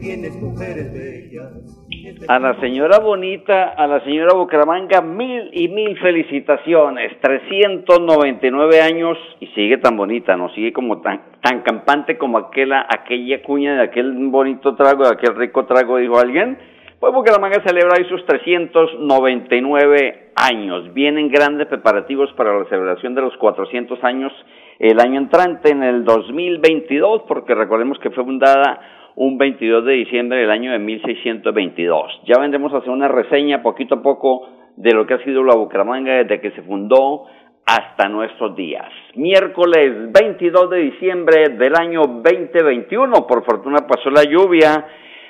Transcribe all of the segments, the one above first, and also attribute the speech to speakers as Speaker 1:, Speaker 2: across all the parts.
Speaker 1: Tienes mujeres bellas.
Speaker 2: A la señora bonita, a la señora Bucaramanga, mil y mil felicitaciones. 399 años y sigue tan bonita, ¿no? Sigue como tan, tan campante como aquella, aquella cuña de aquel bonito trago, de aquel rico trago, dijo alguien. Pues Bucaramanga celebra hoy sus 399 años. Vienen grandes preparativos para la celebración de los 400 años el año entrante, en el 2022, porque recordemos que fue fundada un 22 de diciembre del año de 1622. Ya vendremos a hacer una reseña poquito a poco de lo que ha sido la Bucaramanga desde que se fundó hasta nuestros días. Miércoles 22 de diciembre del año 2021, por fortuna pasó la lluvia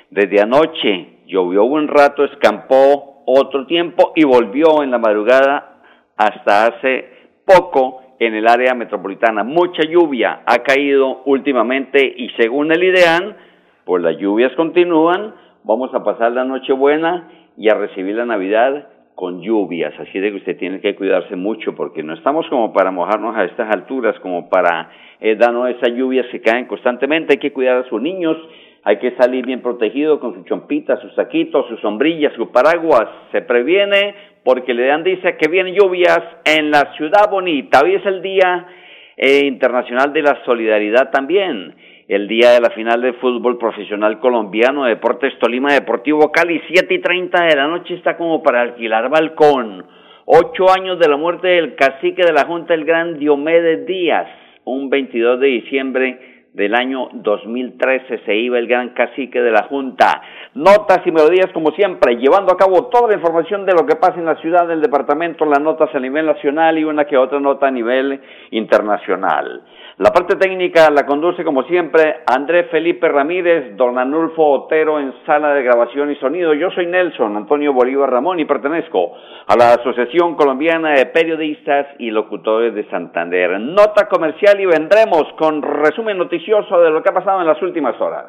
Speaker 2: desde anoche, llovió un rato, escampó otro tiempo y volvió en la madrugada hasta hace poco en el área metropolitana. Mucha lluvia ha caído últimamente y según el IDEAN, pues las lluvias continúan, vamos a pasar la noche buena y a recibir la Navidad con lluvias, así de que usted tiene que cuidarse mucho porque no estamos como para mojarnos a estas alturas, como para eh, darnos esas lluvias que caen constantemente, hay que cuidar a sus niños, hay que salir bien protegido con su chompita, sus saquitos, sus sombrillas, su paraguas, se previene porque le dan dice que vienen lluvias en la ciudad bonita. Hoy es el Día eh, Internacional de la Solidaridad también, el día de la final de fútbol profesional colombiano, Deportes Tolima Deportivo Cali, siete y treinta de la noche está como para alquilar balcón. Ocho años de la muerte del cacique de la Junta, el gran Diomedes Díaz, un 22 de diciembre del año 2013 se iba el gran cacique de la Junta. Notas y melodías como siempre, llevando a cabo toda la información de lo que pasa en la ciudad, del departamento, las notas a nivel nacional y una que otra nota a nivel internacional. La parte técnica la conduce como siempre Andrés Felipe Ramírez, Don Anulfo Otero en sala de grabación y sonido. Yo soy Nelson Antonio Bolívar Ramón y pertenezco a la Asociación Colombiana de Periodistas y Locutores de Santander. Nota comercial y vendremos con resumen noticioso de lo que ha pasado en las últimas horas.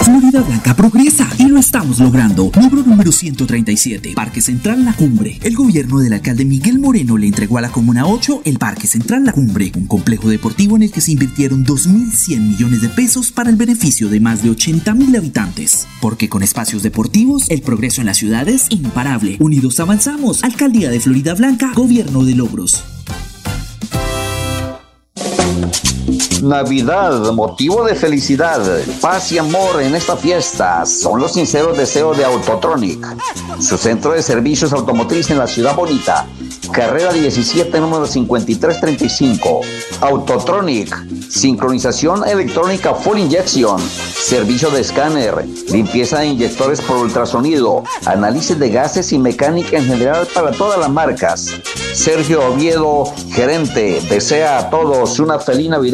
Speaker 3: Florida Blanca progresa y lo estamos logrando. Logro número 137, Parque Central La Cumbre. El gobierno del alcalde Miguel Moreno le entregó a la Comuna 8 el Parque Central La Cumbre, un complejo deportivo en el que se invirtieron 2.100 millones de pesos para el beneficio de más de 80.000 habitantes. Porque con espacios deportivos, el progreso en la ciudad es imparable. Unidos avanzamos. Alcaldía de Florida Blanca, Gobierno de Logros.
Speaker 4: Navidad, motivo de felicidad, paz y amor en esta fiesta son los sinceros deseos de Autotronic, su centro de servicios automotriz en la ciudad bonita. Carrera 17, número 5335. Autotronic, sincronización electrónica full injection, servicio de escáner, limpieza de inyectores por ultrasonido, análisis de gases y mecánica en general para todas las marcas. Sergio Oviedo, gerente, desea a todos una feliz Navidad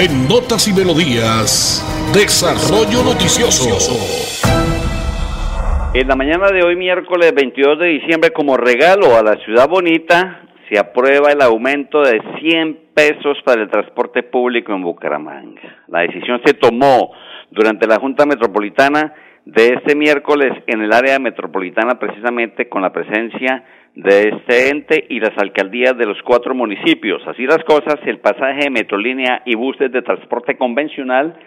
Speaker 5: En Notas y Melodías, Desarrollo Noticioso.
Speaker 2: En la mañana de hoy, miércoles 22 de diciembre, como regalo a la ciudad bonita, se aprueba el aumento de 100 pesos para el transporte público en Bucaramanga. La decisión se tomó durante la Junta Metropolitana de este miércoles en el área metropolitana, precisamente con la presencia de este ente y las alcaldías de los cuatro municipios. Así las cosas, el pasaje de Metrolínea y buses de transporte convencional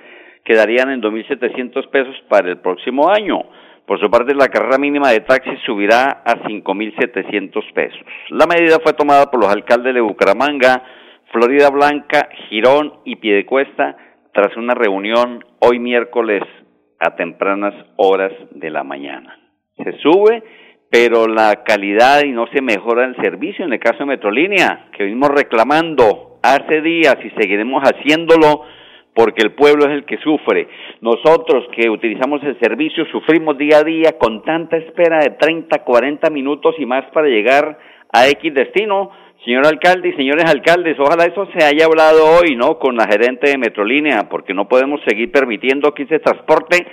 Speaker 2: quedarían en 2.700 pesos para el próximo año. Por su parte, la carrera mínima de taxis subirá a 5.700 pesos. La medida fue tomada por los alcaldes de Bucaramanga, Florida Blanca, Girón y Piedecuesta tras una reunión hoy miércoles a tempranas horas de la mañana. Se sube, pero la calidad y no se mejora el servicio en el caso de Metrolínea, que venimos reclamando hace días y seguiremos haciéndolo porque el pueblo es el que sufre. Nosotros que utilizamos el servicio sufrimos día a día con tanta espera de 30, 40 minutos y más para llegar a X destino. Señor alcalde y señores alcaldes, ojalá eso se haya hablado hoy, ¿no? Con la gerente de Metrolínea, porque no podemos seguir permitiendo que ese transporte,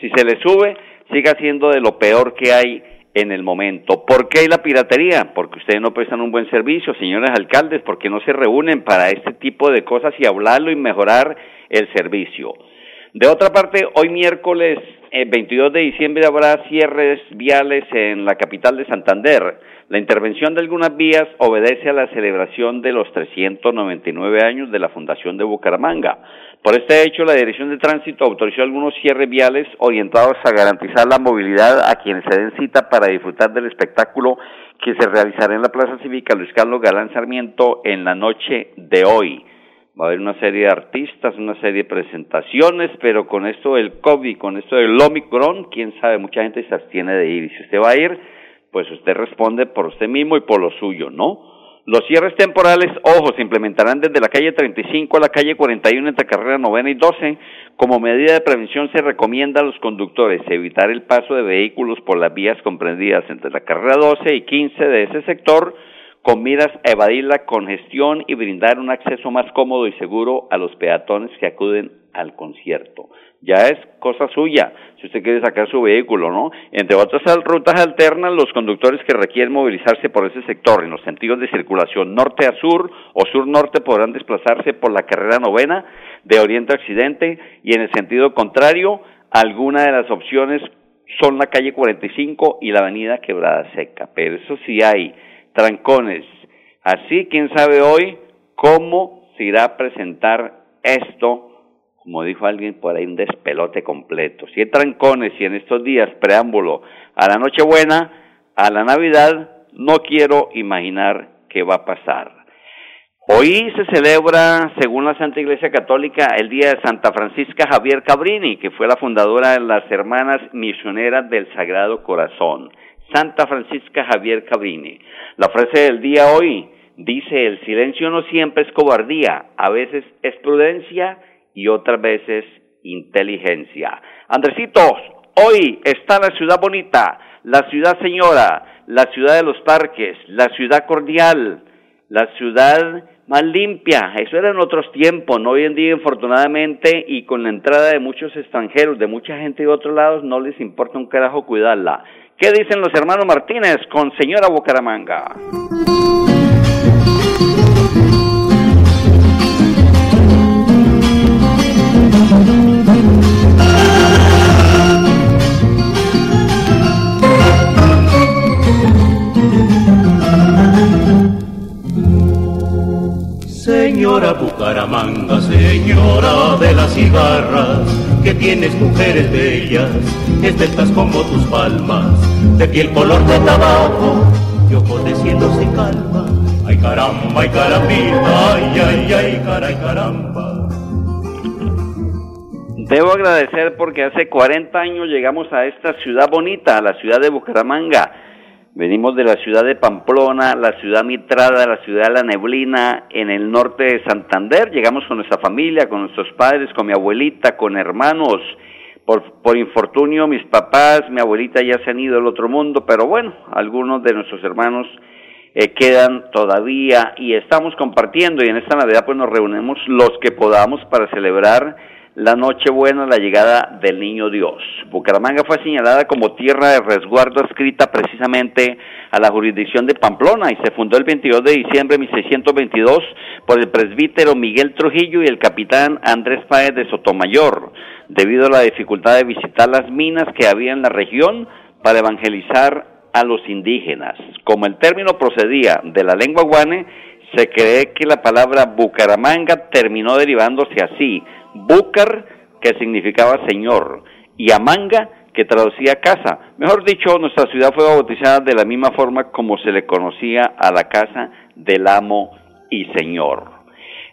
Speaker 2: si se le sube, siga siendo de lo peor que hay en el momento. ¿Por qué la piratería? Porque ustedes no prestan un buen servicio, señores alcaldes, porque no se reúnen para este tipo de cosas y hablarlo y mejorar el servicio. De otra parte, hoy miércoles 22 eh, de diciembre habrá cierres viales en la capital de Santander. La intervención de algunas vías obedece a la celebración de los 399 años de la Fundación de Bucaramanga. Por este hecho, la Dirección de Tránsito autorizó algunos cierres viales orientados a garantizar la movilidad a quienes se den cita para disfrutar del espectáculo que se realizará en la Plaza Cívica Luis Carlos Galán Sarmiento en la noche de hoy. Va a haber una serie de artistas, una serie de presentaciones, pero con esto del COVID, con esto del Omicron, quién sabe, mucha gente se abstiene de ir. Y si usted va a ir, pues usted responde por usted mismo y por lo suyo, ¿no? Los cierres temporales, ojo, se implementarán desde la calle 35 a la calle 41 entre carrera novena y 12. Como medida de prevención se recomienda a los conductores evitar el paso de vehículos por las vías comprendidas entre la carrera 12 y 15 de ese sector, con miras a evadir la congestión y brindar un acceso más cómodo y seguro a los peatones que acuden al concierto. Ya es cosa suya, si usted quiere sacar su vehículo, ¿no? Entre otras rutas alternas, los conductores que requieren movilizarse por ese sector en los sentidos de circulación norte a sur o sur-norte podrán desplazarse por la carrera novena de oriente a occidente y en el sentido contrario, alguna de las opciones son la calle 45 y la avenida Quebrada Seca. Pero eso sí hay trancones. Así, quién sabe hoy cómo se irá a presentar esto, como dijo alguien por ahí, un despelote completo. Si hay trancones y en estos días preámbulo a la Nochebuena, a la Navidad, no quiero imaginar qué va a pasar. Hoy se celebra, según la Santa Iglesia Católica, el Día de Santa Francisca Javier Cabrini, que fue la fundadora de las Hermanas Misioneras del Sagrado Corazón. Santa Francisca Javier Cabrini. La frase del día hoy dice, el silencio no siempre es cobardía, a veces es prudencia y otras veces inteligencia. Andresitos, hoy está la ciudad bonita, la ciudad señora, la ciudad de los parques, la ciudad cordial, la ciudad más limpia. Eso era en otros tiempos, no hoy en día, infortunadamente, y con la entrada de muchos extranjeros, de mucha gente de otros lados, no les importa un carajo cuidarla. ¿Qué dicen los hermanos Martínez con señora Bucaramanga?
Speaker 1: Señora Bucaramanga, señora de las cigarras, que tienes mujeres bellas, estetas como tus palmas, de piel color tabaco, y ojos de cielo sin calma. Ay caramba, ay carambita, ay, ay, ay, caramba.
Speaker 2: Debo agradecer porque hace 40 años llegamos a esta ciudad bonita, a la ciudad de Bucaramanga. Venimos de la ciudad de Pamplona, la ciudad mitrada, la ciudad de la neblina, en el norte de Santander. Llegamos con nuestra familia, con nuestros padres, con mi abuelita, con hermanos. Por, por infortunio, mis papás, mi abuelita ya se han ido al otro mundo, pero bueno, algunos de nuestros hermanos eh, quedan todavía y estamos compartiendo y en esta Navidad pues nos reunimos los que podamos para celebrar la Nochebuena, la llegada del Niño Dios. Bucaramanga fue señalada como tierra de resguardo escrita precisamente a la jurisdicción de Pamplona y se fundó el 22 de diciembre de 1622 por el presbítero Miguel Trujillo y el capitán Andrés Páez de Sotomayor, debido a la dificultad de visitar las minas que había en la región para evangelizar a los indígenas. Como el término procedía de la lengua guane, se cree que la palabra Bucaramanga terminó derivándose así, Bucar, que significaba señor, y Amanga, que traducía casa. Mejor dicho, nuestra ciudad fue bautizada de la misma forma como se le conocía a la casa del amo y señor.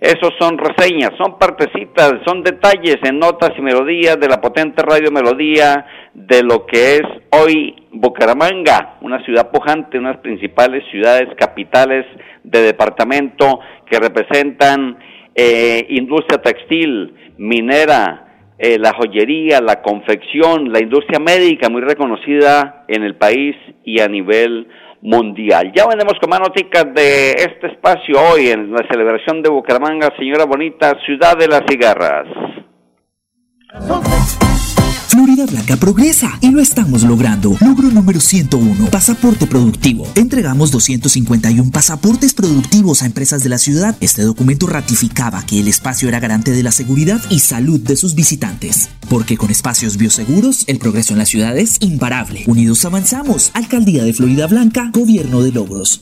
Speaker 2: Esos son reseñas, son partecitas, son detalles en notas y melodías de la potente radio melodía de lo que es hoy Bucaramanga, una ciudad pujante, unas principales ciudades capitales de departamento que representan eh, industria textil, minera, eh, la joyería, la confección, la industria médica muy reconocida en el país y a nivel mundial. Ya vendemos con más noticias de este espacio hoy en la celebración de Bucaramanga, señora bonita, ciudad de las cigarras.
Speaker 3: Florida Blanca progresa y lo estamos logrando. Logro número 101, pasaporte productivo. Entregamos 251 pasaportes productivos a empresas de la ciudad. Este documento ratificaba que el espacio era garante de la seguridad y salud de sus visitantes. Porque con espacios bioseguros, el progreso en la ciudad es imparable. Unidos avanzamos. Alcaldía de Florida Blanca, Gobierno de Logros.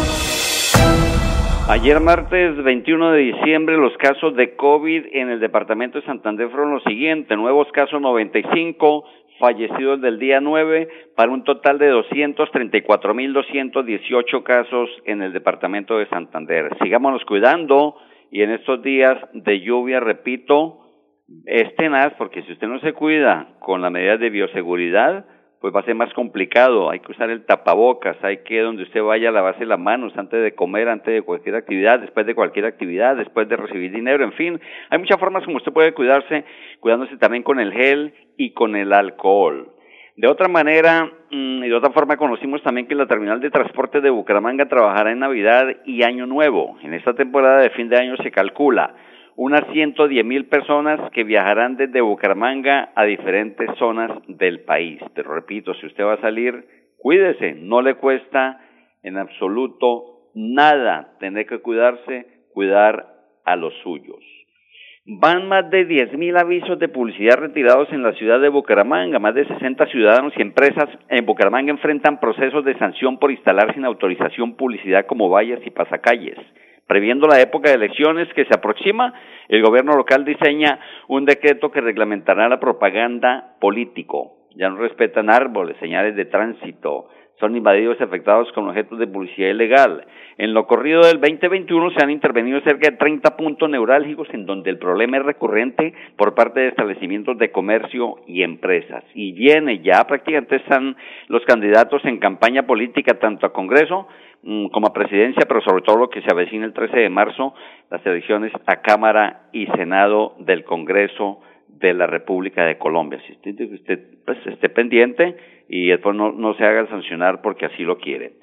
Speaker 2: Ayer martes 21 de diciembre los casos de COVID en el departamento de Santander fueron los siguientes, nuevos casos 95, fallecidos del día 9, para un total de 234.218 casos en el departamento de Santander. Sigámonos cuidando y en estos días de lluvia, repito, es tenaz porque si usted no se cuida con las medidas de bioseguridad, pues va a ser más complicado. Hay que usar el tapabocas, hay que donde usted vaya lavarse las manos antes de comer, antes de cualquier actividad, después de cualquier actividad, después de recibir dinero, en fin. Hay muchas formas como usted puede cuidarse, cuidándose también con el gel y con el alcohol. De otra manera, y de otra forma, conocimos también que la terminal de transporte de Bucaramanga trabajará en Navidad y Año Nuevo. En esta temporada de fin de año se calcula unas 110 mil personas que viajarán desde Bucaramanga a diferentes zonas del país. Pero repito, si usted va a salir, cuídese, no le cuesta en absoluto nada tener que cuidarse, cuidar a los suyos. Van más de 10 mil avisos de publicidad retirados en la ciudad de Bucaramanga. Más de 60 ciudadanos y empresas en Bucaramanga enfrentan procesos de sanción por instalar sin autorización publicidad como vallas y pasacalles. Previendo la época de elecciones que se aproxima, el gobierno local diseña un decreto que reglamentará la propaganda político. Ya no respetan árboles, señales de tránsito, son invadidos y afectados con objetos de publicidad ilegal. En lo corrido del 2021 se han intervenido cerca de 30 puntos neurálgicos en donde el problema es recurrente por parte de establecimientos de comercio y empresas. Y viene, ya prácticamente están los candidatos en campaña política tanto a Congreso como a presidencia, pero sobre todo lo que se avecina el 13 de marzo, las elecciones a Cámara y Senado del Congreso de la República de Colombia. Si usted, pues, esté pendiente y después no, no se haga sancionar porque así lo quiere.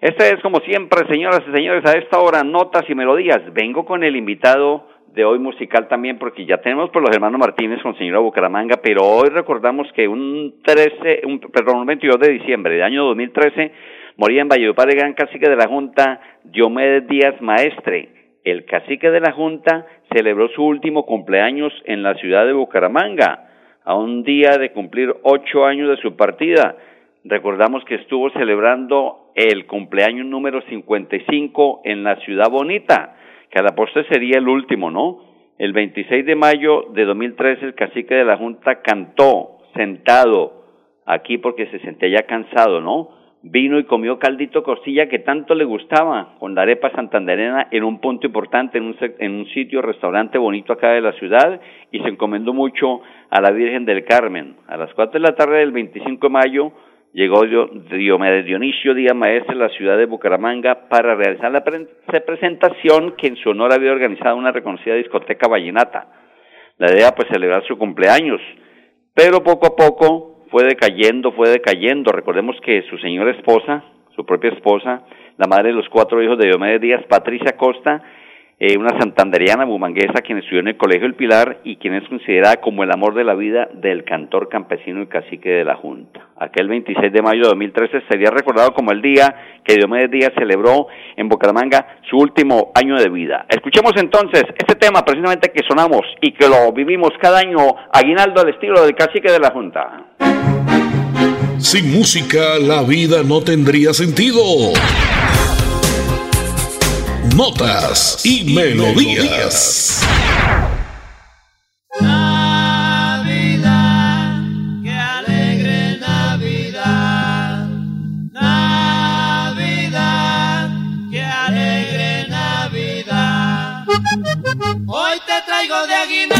Speaker 2: Este es como siempre, señoras y señores, a esta hora, notas y melodías. Vengo con el invitado de hoy musical también, porque ya tenemos por los hermanos Martínez con señora Bucaramanga, pero hoy recordamos que un 13, un, perdón, un 22 de diciembre de año 2013 moría en Valledupar el gran cacique de la Junta, Diomedes Díaz Maestre. El cacique de la Junta celebró su último cumpleaños en la ciudad de Bucaramanga, a un día de cumplir ocho años de su partida. Recordamos que estuvo celebrando el cumpleaños número 55 en la ciudad bonita, que a la postre sería el último, ¿no? El 26 de mayo de 2013 el cacique de la Junta cantó sentado aquí porque se sentía ya cansado, ¿no? Vino y comió caldito costilla que tanto le gustaba con la arepa santanderena en un punto importante, en un, sitio, restaurante bonito acá de la ciudad y se encomendó mucho a la Virgen del Carmen. A las 4 de la tarde del 25 de mayo llegó Diomedes Dionisio Díaz Maestre a la ciudad de Bucaramanga para realizar la presentación que en su honor había organizado una reconocida discoteca vallenata. La idea pues celebrar su cumpleaños, pero poco a poco fue decayendo, fue decayendo. Recordemos que su señora esposa, su propia esposa, la madre de los cuatro hijos de Diomedes Díaz, Patricia Costa, eh, una santanderiana bumanguesa quien estudió en el Colegio El Pilar y quien es considerada como el amor de la vida del cantor campesino y cacique de la Junta. Aquel 26 de mayo de 2013 sería recordado como el día que Diomedes Díaz celebró en Bucaramanga su último año de vida. Escuchemos entonces este tema precisamente que sonamos y que lo vivimos cada año aguinaldo al estilo del cacique de la Junta.
Speaker 5: Sin música la vida no tendría sentido notas y melodías.
Speaker 6: Navidad, qué alegre Navidad. Navidad, qué alegre Navidad. Hoy te traigo de aguinaldo.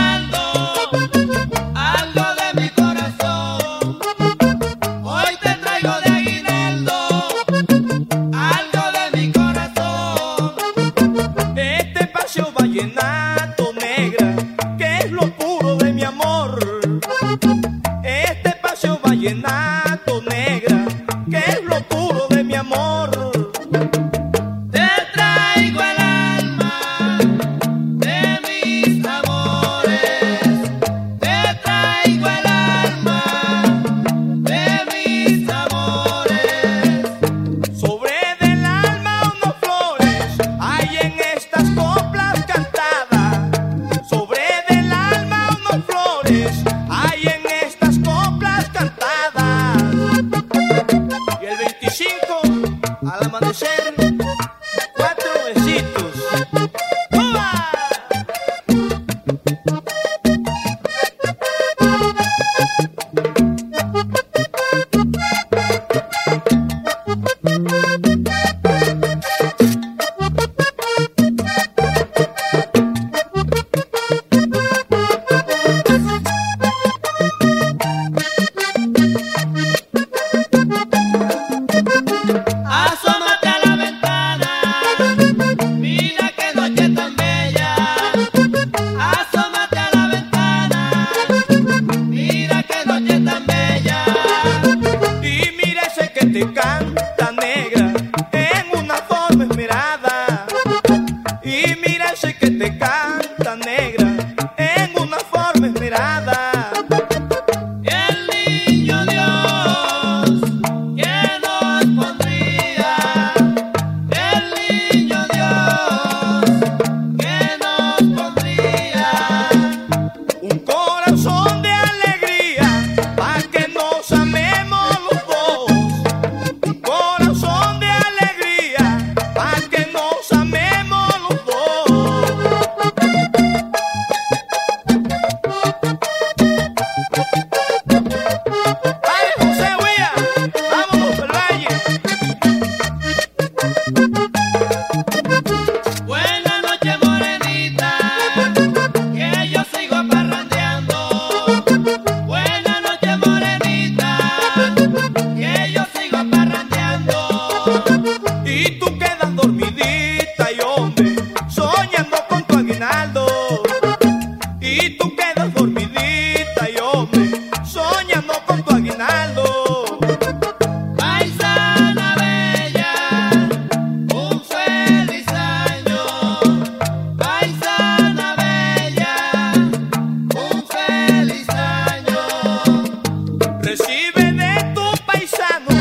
Speaker 6: Recibe de tu paisano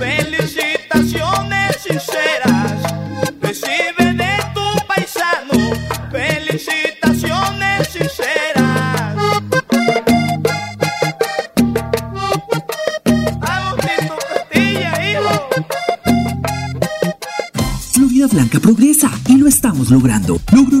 Speaker 6: felicitaciones sinceras. Recibe de tu paisano felicitaciones sinceras. Agustito Castilla, hijo.
Speaker 3: Florida Blanca progresa y lo estamos logrando. Logro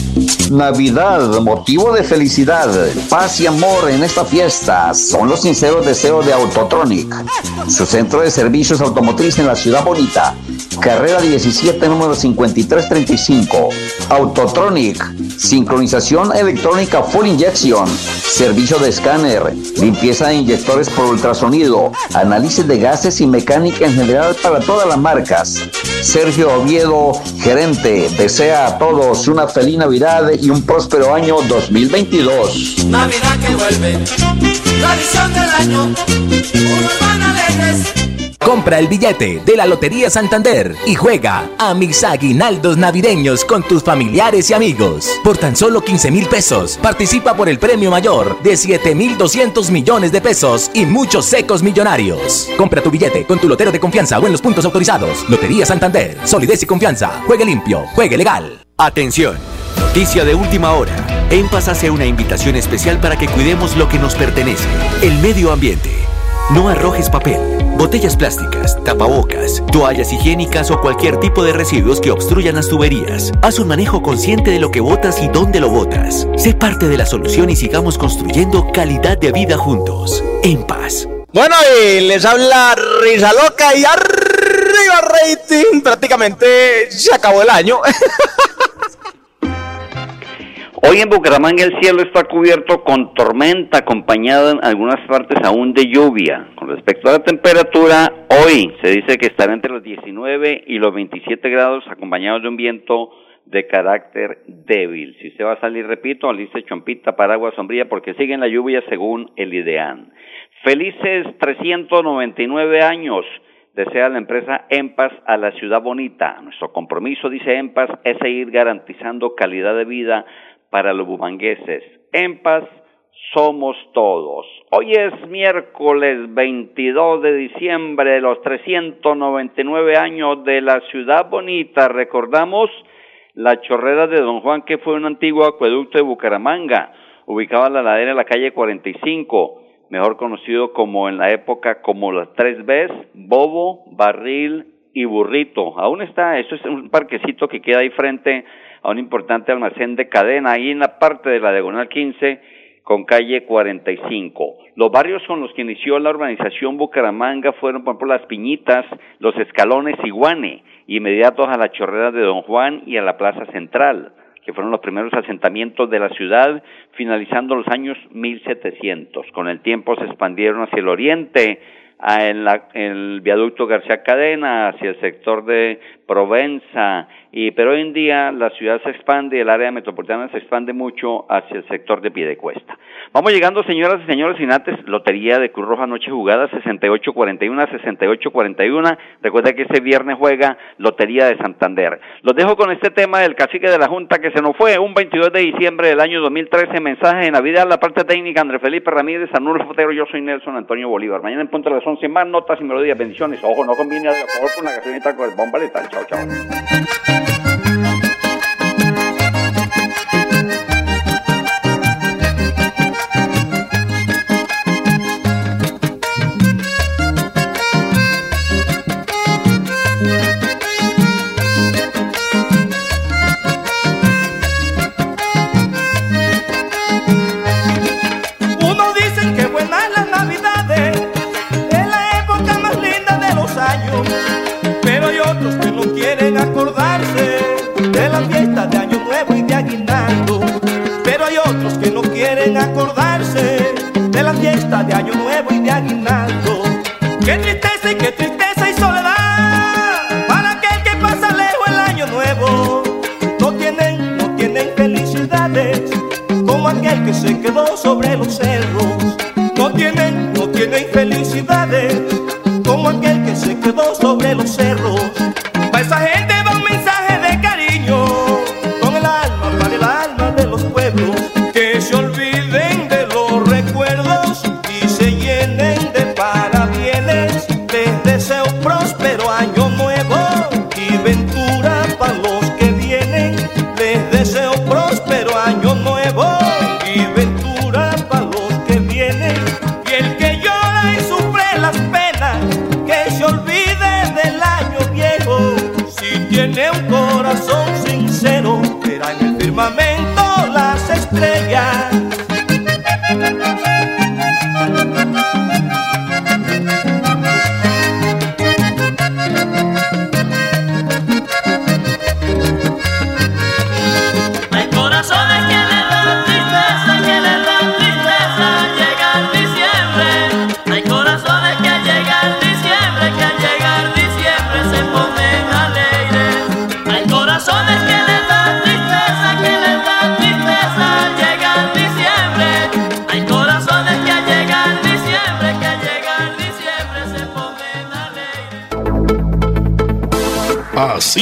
Speaker 4: Navidad, motivo de felicidad, paz y amor en esta fiesta son los sinceros deseos de Autotronic, su centro de servicios automotriz en la ciudad bonita. Carrera 17, número 5335. Autotronic, sincronización electrónica full injection, servicio de escáner, limpieza de inyectores por ultrasonido, análisis de gases y mecánica en general para todas las marcas. Sergio Oviedo, gerente, desea a todos una feliz Navidad y un próspero año 2022.
Speaker 6: Navidad que vuelve, tradición del año, unos alegres.
Speaker 7: Compra el billete de la Lotería Santander y juega a mis aguinaldos navideños con tus familiares y amigos. Por tan solo 15 mil pesos, participa por el premio mayor de 7 mil 200 millones de pesos y muchos secos millonarios. Compra tu billete con tu lotero de confianza o en los puntos autorizados. Lotería Santander, solidez y confianza. Juegue limpio, juegue legal.
Speaker 8: Atención. Noticia de última hora. En Paz hace una invitación especial para que cuidemos lo que nos pertenece, el medio ambiente. No arrojes papel, botellas plásticas, tapabocas, toallas higiénicas o cualquier tipo de residuos que obstruyan las tuberías. Haz un manejo consciente de lo que botas y dónde lo botas. Sé parte de la solución y sigamos construyendo calidad de vida juntos. En paz.
Speaker 9: Bueno, y les habla Risa Loca y arriba rating. Prácticamente se acabó el año.
Speaker 2: Hoy en Bucaramanga el cielo está cubierto con tormenta, acompañada en algunas partes aún de lluvia. Con respecto a la temperatura, hoy se dice que estará entre los 19 y los 27 grados, acompañados de un viento de carácter débil. Si usted va a salir, repito, aliste chompita, paraguas, sombría, porque siguen la lluvia según el IDEAN. Felices 399 años desea la empresa EMPAS a la ciudad bonita. Nuestro compromiso, dice EMPAS, es seguir garantizando calidad de vida para los bumangueses. En paz somos todos. Hoy es miércoles 22 de diciembre de los 399 años de la ciudad bonita. Recordamos la chorrera de Don Juan, que fue un antiguo acueducto de Bucaramanga, ubicado en la ladera de la calle 45, mejor conocido como en la época como las tres Bs, Bobo, Barril y Burrito. Aún está, eso es un parquecito que queda ahí frente a un importante almacén de cadena ahí en la parte de la diagonal 15 con calle 45. Los barrios con los que inició la urbanización Bucaramanga fueron, por ejemplo, Las Piñitas, Los Escalones y Guane, inmediatos a la Chorrera de Don Juan y a la Plaza Central, que fueron los primeros asentamientos de la ciudad, finalizando los años 1700. Con el tiempo se expandieron hacia el oriente, en, en el viaducto García Cadena, hacia el sector de Provenza, y, pero hoy en día la ciudad se expande, el área metropolitana se expande mucho hacia el sector de Piedecuesta. Vamos llegando, señoras y señores, sin antes, Lotería de Cruz Roja Noche Jugada, 6841, 6841. Recuerda que ese viernes juega Lotería de Santander. Los dejo con este tema del cacique de la Junta que se nos fue un 22 de diciembre del año 2013. Mensaje de Navidad, la parte técnica, André Felipe Ramírez, Anulfo Fotero, yo soy Nelson Antonio Bolívar. Mañana en punto de las 11 más notas y melodías. Bendiciones. Ojo, no combine a favor con la gasolina con el bomba letal. Chao, chao.
Speaker 6: Unos como aquel que se quedó sobre los cerros. No tienen, no tienen felicidades como aquel que se quedó sobre los cerros.